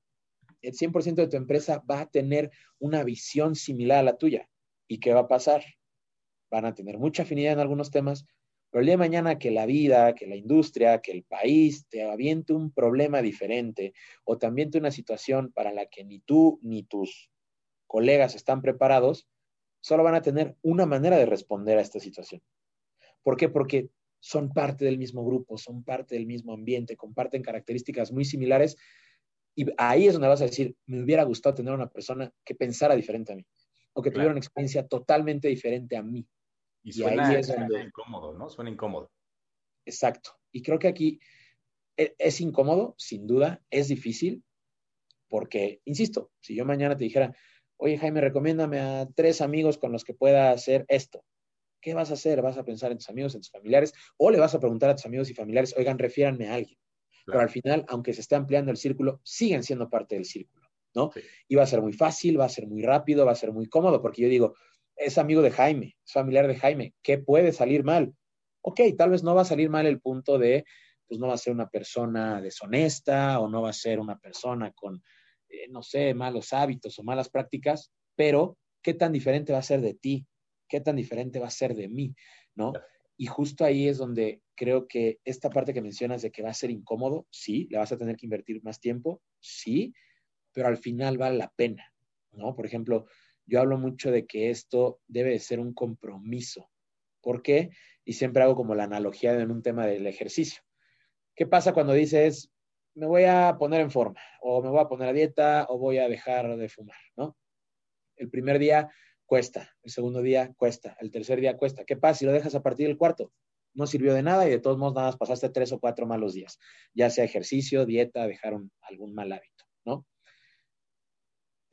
El 100% de tu empresa va a tener una visión similar a la tuya. ¿Y qué va a pasar? Van a tener mucha afinidad en algunos temas, pero el día de mañana que la vida, que la industria, que el país te aviente un problema diferente o te aviente una situación para la que ni tú ni tus colegas están preparados, solo van a tener una manera de responder a esta situación. ¿Por qué? Porque son parte del mismo grupo, son parte del mismo ambiente, comparten características muy similares. Y ahí es donde vas a decir, me hubiera gustado tener una persona que pensara diferente a mí o que tuviera una experiencia totalmente diferente a mí. Y, suena, ahí es incómodo, ¿no? Suena incómodo. Exacto. Y creo que aquí e, es incómodo, sin duda, es difícil, porque, insisto, si yo mañana te dijera, oye Jaime, recomiéndame a tres amigos con los que pueda hacer esto, ¿qué vas a hacer? ¿Vas a pensar en tus amigos, en tus familiares? O le vas a preguntar a tus amigos y familiares, oigan, refiéranme a alguien. Pero al final, aunque se esté ampliando el círculo, siguen siendo parte del círculo, ¿no? Y va a ser muy fácil, va a ser muy rápido, va a ser muy cómodo, porque yo digo, es amigo de Jaime, es familiar de Jaime, ¿qué puede salir mal? Ok, tal vez no va a salir mal el punto de, pues no va a ser una persona deshonesta o no va a ser una persona con, eh, no sé, malos hábitos o malas prácticas, pero ¿qué tan diferente va a ser de ti? ¿Qué tan diferente va a ser de mí? ¿No? Y justo ahí es donde creo que esta parte que mencionas de que va a ser incómodo, sí, le vas a tener que invertir más tiempo, sí, pero al final vale la pena, ¿no? Por ejemplo, yo hablo mucho de que esto debe de ser un compromiso. ¿Por qué? Y siempre hago como la analogía en un tema del ejercicio. ¿Qué pasa cuando dices, me voy a poner en forma, o me voy a poner a dieta, o voy a dejar de fumar, ¿no? El primer día cuesta, el segundo día cuesta, el tercer día cuesta. ¿Qué pasa si lo dejas a partir del cuarto? No sirvió de nada y de todos modos nada más pasaste tres o cuatro malos días, ya sea ejercicio, dieta, dejaron algún mal hábito, ¿no?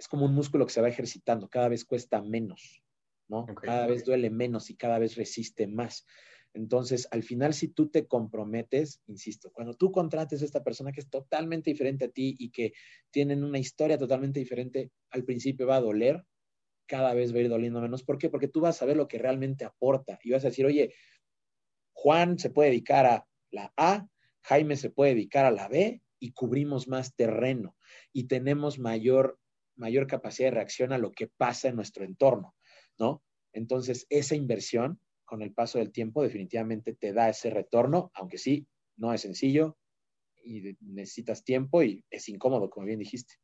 Es como un músculo que se va ejercitando, cada vez cuesta menos, ¿no? Cada vez duele menos y cada vez resiste más. Entonces, al final, si tú te comprometes, insisto, cuando tú contrates a esta persona que es totalmente diferente a ti y que tienen una historia totalmente diferente, al principio va a doler, cada vez va a ir doliendo menos. ¿Por qué? Porque tú vas a ver lo que realmente aporta y vas a decir, oye, Juan se puede dedicar a la A, Jaime se puede dedicar a la B y cubrimos más terreno y tenemos mayor, mayor capacidad de reacción a lo que pasa en nuestro entorno, ¿no? Entonces, esa inversión con el paso del tiempo definitivamente te da ese retorno, aunque sí, no es sencillo y necesitas tiempo y es incómodo, como bien dijiste.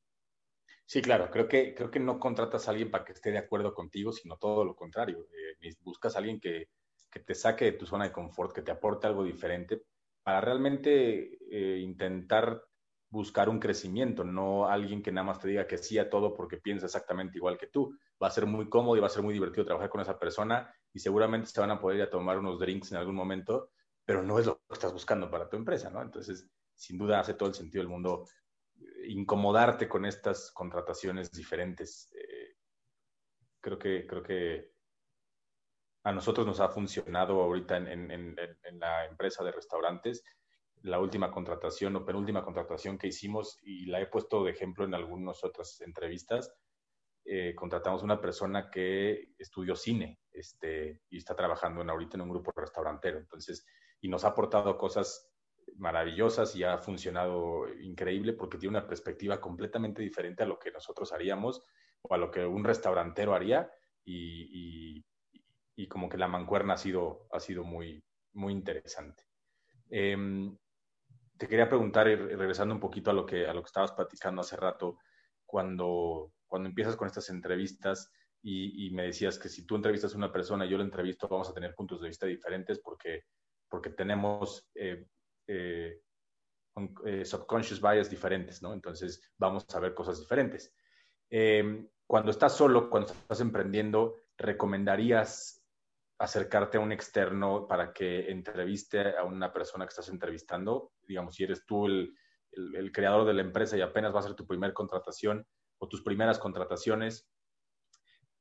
Sí, claro, creo que, creo que no contratas a alguien para que esté de acuerdo contigo, sino todo lo contrario. Eh, buscas a alguien que, te saque de tu zona de confort, que te aporte algo diferente, para realmente eh, intentar buscar un crecimiento, no alguien que nada más te diga que sí a todo porque piensa exactamente igual que tú. Va a ser muy cómodo y va a ser muy divertido trabajar con esa persona y seguramente se van a poder ir a tomar unos drinks en algún momento, pero no es lo que estás buscando para tu empresa, ¿no? Entonces, sin duda hace todo el sentido del mundo incomodarte con estas contrataciones diferentes. Eh, creo, que, creo que a nosotros nos ha funcionado ahorita en, en, la empresa de restaurantes la última contratación o penúltima contratación que hicimos y la he puesto de ejemplo en algunas otras entrevistas. Eh, contratamos una persona que estudió cine este, y está trabajando en, ahorita en un grupo restaurantero. Entonces, y nos ha aportado cosas maravillosas y ha funcionado increíble porque tiene una perspectiva completamente diferente a lo que nosotros haríamos o a lo que un restaurantero haría y, como que la mancuerna ha sido, ha sido muy, muy interesante. Em, te quería preguntar, regresando un poquito a lo que, a lo que estabas platicando hace rato, cuando, cuando empiezas con estas entrevistas y, me decías que si tú entrevistas a una persona y yo la entrevisto, vamos a tener puntos de vista diferentes porque, porque tenemos eh, eh, eh, subconscious bias diferentes, ¿no? Entonces vamos a ver cosas diferentes. Em, cuando estás solo, cuando estás emprendiendo, ¿recomendarías acercarte a un externo para que entreviste a una persona que estás entrevistando. Digamos, si eres tú el, creador de la empresa y apenas va a ser tu primera contratación o tus primeras contrataciones,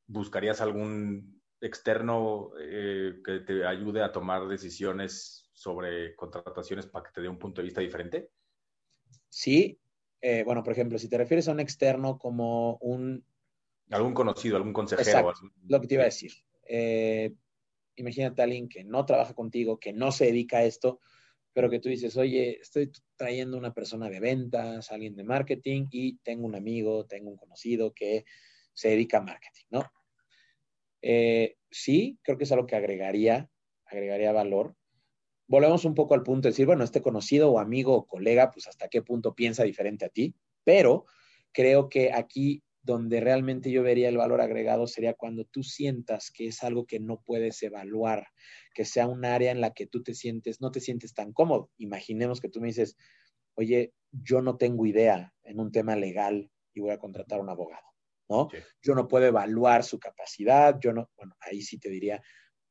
¿buscarías algún externo eh, que te ayude a tomar decisiones sobre contrataciones para que te dé un punto de vista diferente? Sí. Eh, bueno, por ejemplo, si te refieres a un externo como un... Algún conocido, algún consejero. Lo que te iba a decir. Eh, imagínate a alguien que no trabaja contigo, que no se dedica a esto, pero que tú dices, oye, estoy trayendo una persona de ventas, alguien de marketing y tengo un amigo, tengo un conocido que se dedica a marketing, ¿no? Eh, sí, creo que es algo que agregaría, agregaría valor. Volvemos un poco al punto de decir, bueno, este conocido o amigo o colega, pues hasta qué punto piensa diferente a ti, pero creo que aquí donde realmente yo vería el valor agregado sería cuando tú sientas que es algo que no puedes evaluar, que sea un área en la que tú te sientes, no te sientes tan cómodo. Imaginemos que tú me dices, oye, yo no tengo idea en un tema legal y voy a contratar a un abogado, ¿no? Yo no puedo evaluar su capacidad, yo no, bueno, ahí sí te diría,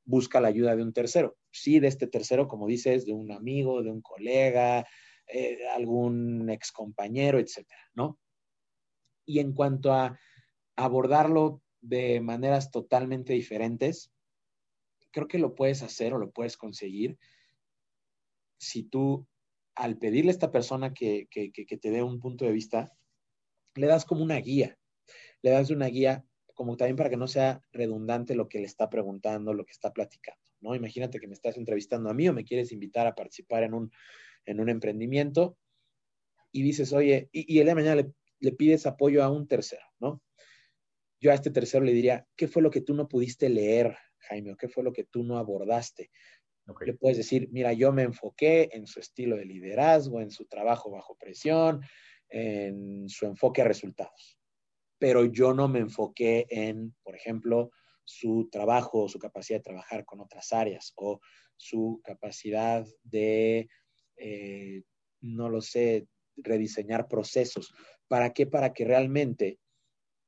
busca la ayuda de un tercero. Sí, de este tercero, como dices, de un amigo, de un colega, eh, algún ex compañero, etcétera, ¿no? Y en cuanto a abordarlo de maneras totalmente diferentes, creo que lo puedes hacer o lo puedes conseguir si tú, al pedirle a esta persona que, te dé un punto de vista, le das como una guía, le das una guía como también para que no sea redundante lo que le está preguntando, lo que está platicando, ¿no? Imagínate que me estás entrevistando a mí o me quieres invitar a participar en un, en un emprendimiento y dices, oye, y, y el día de mañana le, le pides apoyo a un tercero, ¿no? Yo a este tercero le diría, ¿qué fue lo que tú no pudiste leer, Jaime? ¿O qué fue lo que tú no abordaste? Le puedes decir, mira, yo me enfoqué en su estilo de liderazgo, en su trabajo bajo presión, en su enfoque a resultados. Pero yo no me enfoqué en, por ejemplo, su trabajo, su capacidad de trabajar con otras áreas o su capacidad de, eh, no lo sé, rediseñar procesos. ¿Para qué? Para que realmente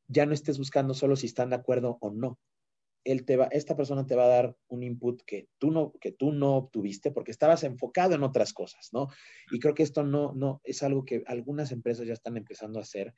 ya no estés buscando solo si están de acuerdo o no. Él te va, esta persona te va a dar un input que tú no, que tú no obtuviste porque estabas enfocado en otras cosas, ¿no? Y creo que esto no, no es algo que algunas empresas ya están empezando a hacer.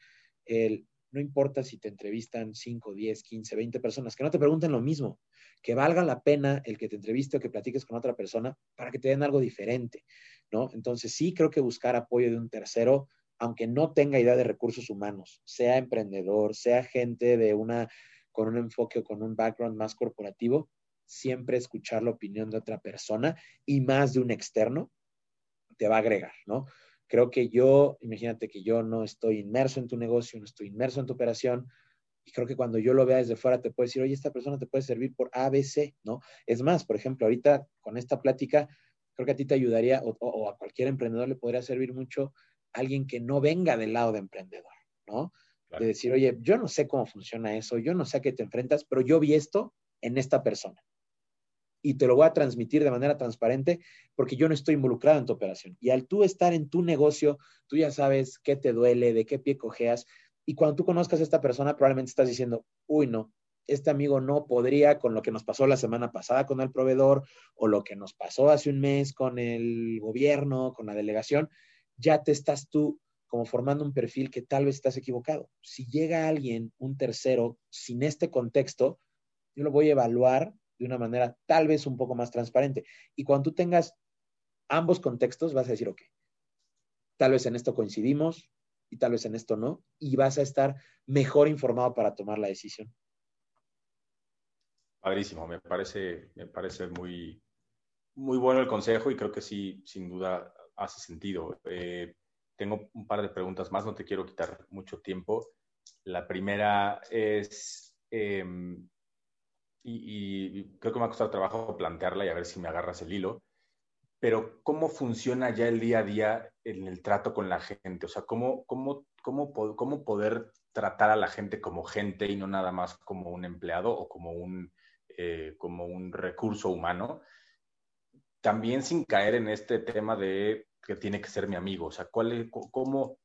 No importa si te entrevistan 5, 10, 15, 20 personas, que no te pregunten lo mismo, que valga la pena el que te entreviste o que platiques con otra persona para que te den algo diferente, ¿no? Entonces sí creo que buscar apoyo de un tercero aunque no tenga idea de recursos humanos, sea emprendedor, sea gente de una, con un enfoque o con un background más corporativo, siempre escuchar la opinión de otra persona y más de un externo te va a agregar, ¿no? Creo que yo, imagínate que yo no estoy inmerso en tu negocio, no estoy inmerso en tu operación, y creo que cuando yo lo vea desde fuera te puedo decir, oye, esta persona te puede servir por ABC, ¿no? Es más, por ejemplo, ahorita con esta plática, creo que a ti te ayudaría o, o a cualquier emprendedor le podría servir mucho alguien que no venga del lado de emprendedor, ¿no? De decir, oye, yo no sé cómo funciona eso, yo no sé a qué te enfrentas, pero yo vi esto en esta persona. Y te lo voy a transmitir de manera transparente porque yo no estoy involucrado en tu operación. Y al tú estar en tu negocio, tú ya sabes qué te duele, de qué pie cojeas. Y cuando tú conozcas a esta persona, probablemente estás diciendo, uy, no, este amigo no podría con lo que nos pasó la semana pasada con el proveedor o lo que nos pasó hace un mes con el gobierno, con la delegación ya te estás tú como formando un perfil que tal vez estás equivocado. Si llega alguien, un tercero, sin este contexto, yo lo voy a evaluar de una manera tal vez un poco más transparente. Y cuando tú tengas ambos contextos, vas a decir, ok, tal vez en esto coincidimos y tal vez en esto no, y vas a estar mejor informado para tomar la decisión. Padrísimo, me parece, me parece muy, muy bueno el consejo y creo que sí, sin duda, hace sentido. Eh, tengo un par de preguntas más, no te quiero quitar mucho tiempo. La primera es, em, y, creo que me ha costado trabajo plantearla y a ver si me agarras el hilo, pero ¿cómo funciona ya el día a día en el trato con la gente? O sea, ¿cómo, cómo, cómo, cómo poder tratar a la gente como gente y no nada más como un empleado o como un, eh, como un recurso humano? También sin caer en este tema de que tiene que ser mi amigo. O sea, ¿cuál cómo,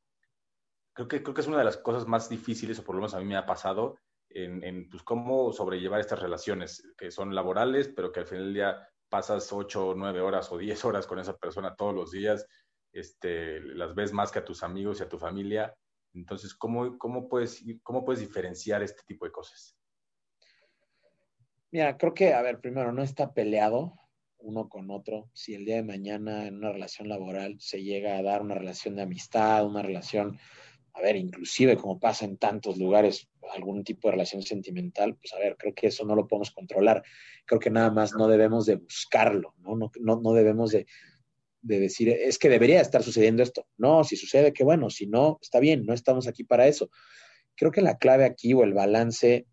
creo que, creo que es una de las cosas más difíciles, o por lo menos a mí me ha pasado, en, en pues, cómo sobrellevar estas relaciones que son laborales, pero que al final del día pasas 8, 9 horas o 10 horas con esa persona todos los días, este, las ves más que a tus amigos y a tu familia. Entonces, ¿cómo, cómo, puedes, ¿cómo puedes diferenciar este tipo de cosas? Mira, creo que, a ver, primero, no está peleado uno con otro. Si el día de mañana en una relación laboral se llega a dar una relación de amistad, una relación a ver, inclusive como pasa en tantos lugares, algún tipo de relación sentimental, pues a ver, creo que eso no lo podemos controlar. Creo que nada más no debemos de buscarlo, ¿no? No, no, no debemos de, de, decir, es que debería estar sucediendo esto. No, si sucede, que bueno, si no, está bien, no estamos aquí para eso. Creo que la clave aquí o el balance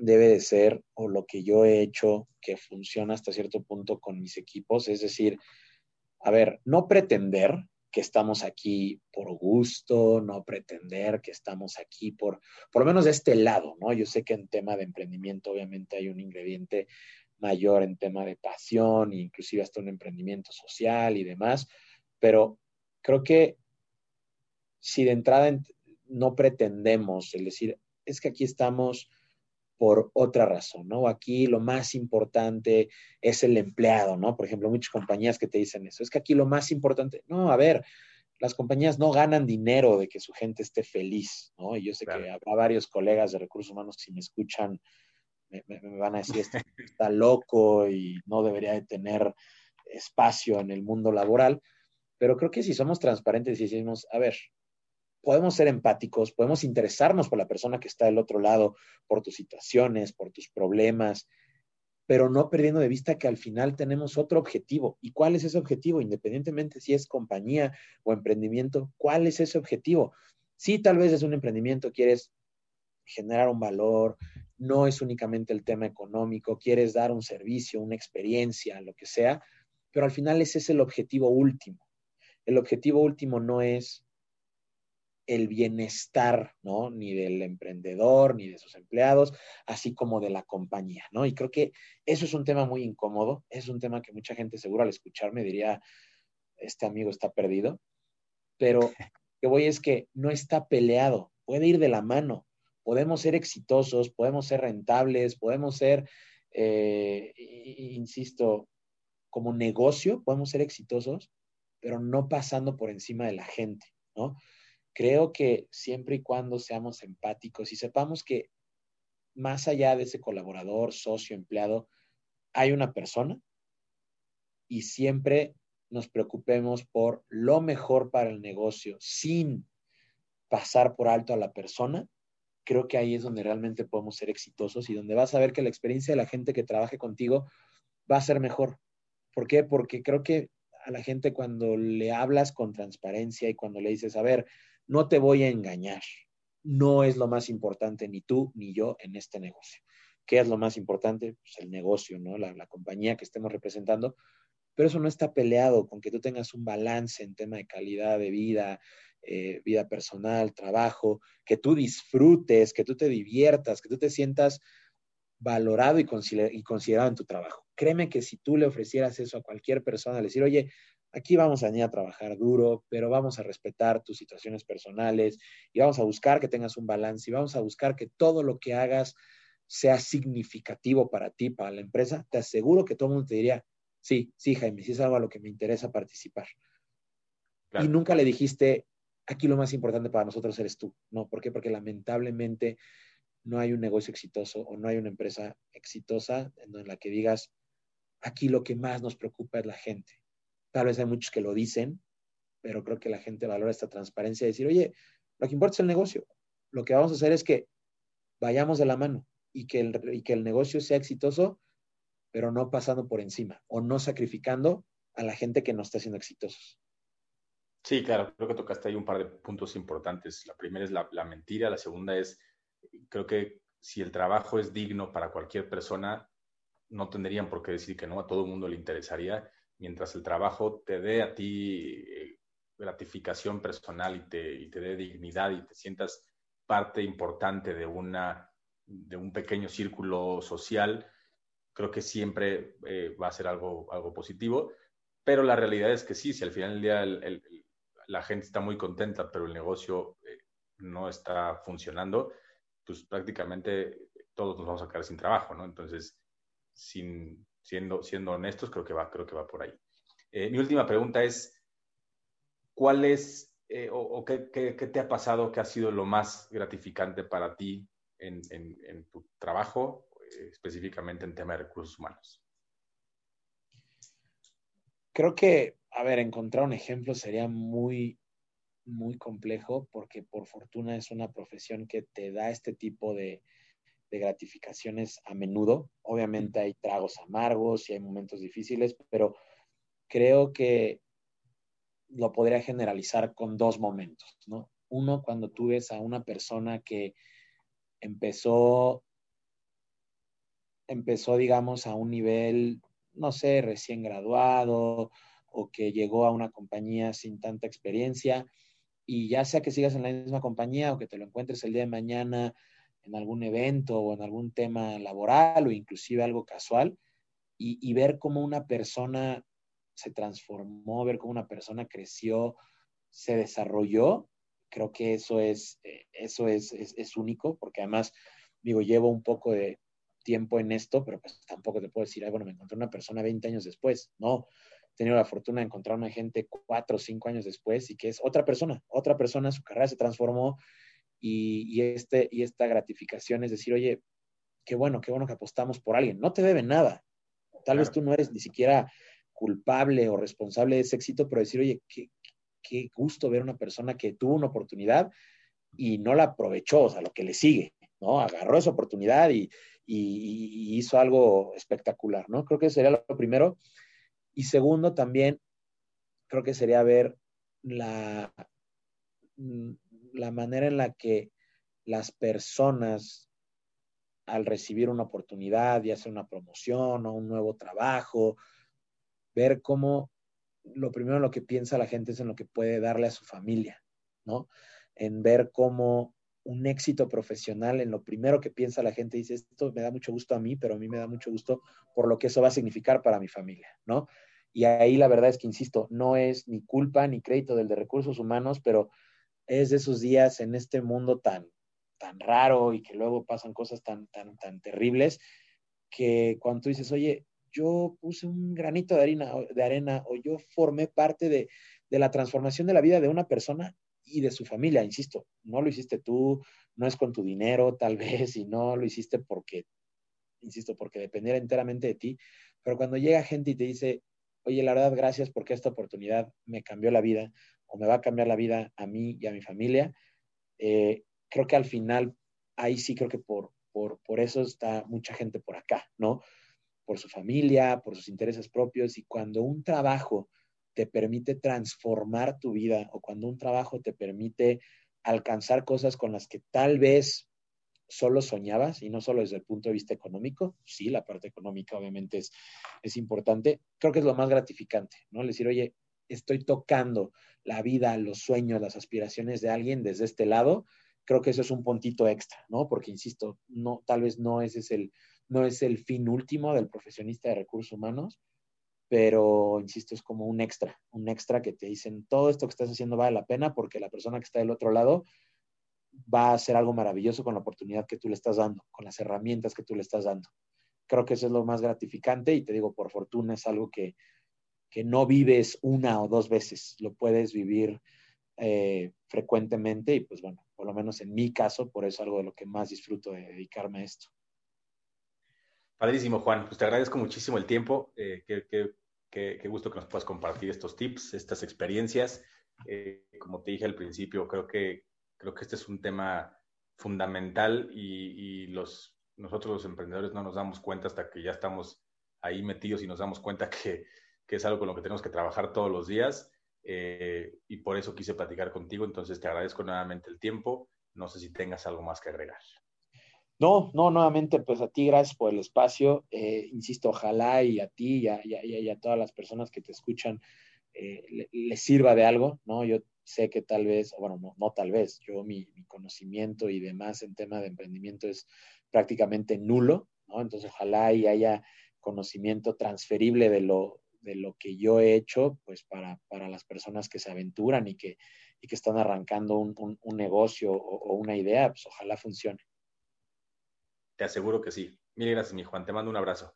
debe de ser, o lo que yo he hecho que funciona hasta cierto punto con mis equipos, es decir, a ver, no pretender, que estamos aquí por gusto, no pretender que estamos aquí por, por lo menos de este lado, ¿no? Yo sé que en tema de emprendimiento obviamente hay un ingrediente mayor en tema de pasión, inclusive hasta un emprendimiento social y demás, pero creo que si de entrada no pretendemos, es decir, es que aquí estamos por otra razón, ¿no? Aquí lo más importante es el empleado, ¿no? Por ejemplo, muchas compañías que te dicen eso, es que aquí lo más importante, no, a ver, las compañías no ganan dinero de que su gente esté feliz, ¿no? Y yo sé que habrá varios colegas de recursos humanos que si me escuchan me, van a decir, este está loco y no debería de tener espacio en el mundo laboral, pero creo que si somos transparentes y decimos, a ver, podemos ser empáticos, podemos interesarnos por la persona que está del otro lado, por tus situaciones, por tus problemas, pero no perdiendo de vista que al final tenemos otro objetivo. ¿Y cuál es ese objetivo? Independientemente si es compañía o emprendimiento, ¿cuál es ese objetivo? Si tal vez es un emprendimiento, quieres generar un valor, no es únicamente el tema económico, quieres dar un servicio, una experiencia, lo que sea, pero al final ese es el objetivo último. El objetivo último no es el bienestar, ¿no? Ni del emprendedor, ni de sus empleados, así como de la compañía, ¿no? Y creo que eso es un tema muy incómodo, es un tema que mucha gente seguro al escucharme diría, este amigo está perdido, pero que voy es que no está peleado, puede ir de la mano, podemos ser exitosos, podemos ser rentables, podemos ser, eh, insisto, como negocio, podemos ser exitosos, pero no pasando por encima de la gente, ¿no? Creo que siempre y cuando seamos empáticos y sepamos que más allá de ese colaborador, socio, empleado, hay una persona y siempre nos preocupemos por lo mejor para el negocio sin pasar por alto a la persona, creo que ahí es donde realmente podemos ser exitosos y donde vas a ver que la experiencia de la gente que trabaje contigo va a ser mejor. ¿Por qué? Porque creo que a la gente cuando le hablas con transparencia y cuando le dices, a ver, no te voy a engañar. No es lo más importante ni tú ni yo en este negocio. ¿Qué es lo más importante? Pues el negocio, ¿no? La, compañía que estemos representando. Pero eso no está peleado con que tú tengas un balance en tema de calidad de vida, eh, vida personal, trabajo, que tú disfrutes, que tú te diviertas, que tú te sientas valorado y, considerado en tu trabajo. Créeme que si tú le ofrecieras eso a cualquier persona, le decir, oye, Aquí vamos a venir a trabajar duro, pero vamos a respetar tus situaciones personales y vamos a buscar que tengas un balance y vamos a buscar que todo lo que hagas sea significativo para ti, para la empresa. Te aseguro que todo el mundo te diría, sí, sí, Jaime, sí es algo a lo que me interesa participar. Y nunca le dijiste, aquí lo más importante para nosotros eres tú. No, ¿por qué? Porque lamentablemente no hay un negocio exitoso o no hay una empresa exitosa en la que digas, aquí lo que más nos preocupa es la gente. Tal vez hay muchos que lo dicen, pero creo que la gente valora esta transparencia de decir, oye, lo que importa es el negocio. Lo que vamos a hacer es que vayamos de la mano y que el, y que el negocio sea exitoso, pero no pasando por encima o no sacrificando a la gente que no está siendo exitosos. Sí, claro, creo que tocaste ahí un par de puntos importantes. La primera es la, mentira, la segunda es, creo que si el trabajo es digno para cualquier persona, no tendrían por qué decir que no, a todo el mundo le interesaría, mientras el trabajo te dé a ti eh, gratificación personal y te, y te dé dignidad y te sientas parte importante de, una, de un pequeño círculo social, creo que siempre eh, va a ser algo, algo positivo. Pero la realidad es que sí, si al final del día el, la gente está muy contenta, pero el negocio eh, no está funcionando, pues prácticamente todos nos vamos a quedar sin trabajo, ¿no? Entonces, sin, siendo, siendo honestos, creo que va, creo que va por ahí. Eh, mi última pregunta es, ¿cuál es eh, o, qué, te ha pasado que ha sido lo más gratificante para ti en, en tu trabajo, específicamente en tema de recursos humanos? Creo que a ver, encontrar un ejemplo sería muy, muy complejo porque por fortuna es una profesión que te da este tipo de, gratificaciones a menudo. Obviamente hay tragos amargos y hay momentos difíciles, pero creo que lo podría generalizar con dos momentos, ¿no? Uno, cuando tú ves a una persona que empezó, empezó, digamos, a un nivel, no sé, recién graduado o que llegó a una compañía sin tanta experiencia y ya sea que sigas en la misma compañía o que te lo encuentres el día de mañana en algún evento o en algún tema laboral o inclusive algo casual y, ver cómo una persona se transformó, ver cómo una persona creció, se desarrolló, creo que eso es, eh, eso es, es, único, porque además, digo, llevo un poco de tiempo en esto, pero pues tampoco te puedo decir, bueno, me encontré una persona 20 años después, no, tenido la fortuna de encontrar una gente cuatro o cinco años después y que es otra persona, otra persona, su carrera se transformó y, este, y esta gratificación es decir, oye, qué bueno, qué bueno que apostamos por alguien, no te debe nada, tal vez tú no eres ni siquiera culpable o responsable de ese éxito, pero decir, oye, qué, qué gusto ver una persona que tuvo una oportunidad y no la aprovechó, o sea, lo que le sigue, ¿no? Agarró esa oportunidad y, y, y hizo algo espectacular, ¿no? Creo que sería lo primero. Y segundo, también creo que sería ver la, mm, la manera en la que las personas al recibir una oportunidad, ya sea una promoción o un nuevo trabajo, ver cómo lo primero lo que piensa la gente es en lo que puede darle a su familia, ¿no? En ver cómo un éxito profesional, en lo primero que piensa la gente dice, esto me da mucho gusto a mí, pero a mí me da mucho gusto por lo que eso va a significar para mi familia, ¿no? Y ahí la verdad es que, insisto, no es ni culpa ni crédito del de recursos humanos, pero es de esos días en este mundo tan, tan raro y que luego pasan cosas tan, tan, tan terribles, que cuando tú dices, oye, yo puse un granito de arena, de arena o yo formé parte de, de la transformación de la vida de una persona y de su familia, insisto, no lo hiciste tú, no es con tu dinero tal vez, y no lo hiciste porque, insisto, porque dependiera enteramente de ti, pero cuando llega gente y te dice, oye, la verdad, gracias porque esta oportunidad me cambió la vida o me va a cambiar la vida a mí y a mi familia. Eh, creo que al final, ahí sí creo que por, por, por eso está mucha gente por acá, ¿no? Por su familia, por sus intereses propios y cuando un trabajo te permite transformar tu vida o cuando un trabajo te permite alcanzar cosas con las que tal vez solo soñabas y no solo desde el punto de vista económico, sí, la parte económica obviamente es, es importante, creo que es lo más gratificante, ¿no? decir, oye, estoy tocando la vida, los sueños, las aspiraciones de alguien desde este lado, creo que eso es un puntito extra, ¿no? Porque, insisto, no, tal vez no ese es el, no es el fin último del profesionista de recursos humanos, pero, insisto, es como un extra, un extra que te dicen, todo esto que estás haciendo vale la pena porque la persona que está del otro lado va a hacer algo maravilloso con la oportunidad que tú le estás dando, con las herramientas que tú le estás dando. Creo que eso es lo más gratificante y te digo, por fortuna es algo que, no vives una o dos veces, lo puedes vivir eh, frecuentemente y pues bueno, por lo menos en mi caso, por eso es algo de lo que más disfruto de dedicarme a esto. Padrísimo, Juan. Pues te agradezco muchísimo el tiempo. Eh, qué, gusto que nos puedas compartir estos tips, estas experiencias. Eh, como te dije al principio, creo que Creo que este es un tema fundamental y, los, nosotros los emprendedores no nos damos cuenta hasta que ya estamos ahí metidos y nos damos cuenta que, es algo con lo que tenemos que trabajar todos los días. eh, y por eso quise platicar contigo. Entonces te agradezco nuevamente el tiempo. No sé si tengas algo más que agregar. No, no, nuevamente, pues a ti gracias por el espacio. Eh, insisto, ojalá y a ti y a, y, a, todas las personas que te escuchan eh, les sirva de algo, ¿no? Yo sé que tal vez, bueno, no, no tal vez, yo mi, mi, conocimiento y demás en tema de emprendimiento es prácticamente nulo, ¿no? Entonces, ojalá y haya conocimiento transferible de lo, de lo que yo he hecho, pues para, para las personas que se aventuran y que, y que están arrancando un, un, negocio o, una idea, pues ojalá funcione. Te aseguro que sí. Mil gracias, mi Juan. Te mando un abrazo.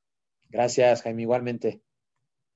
Gracias, Jaime, igualmente.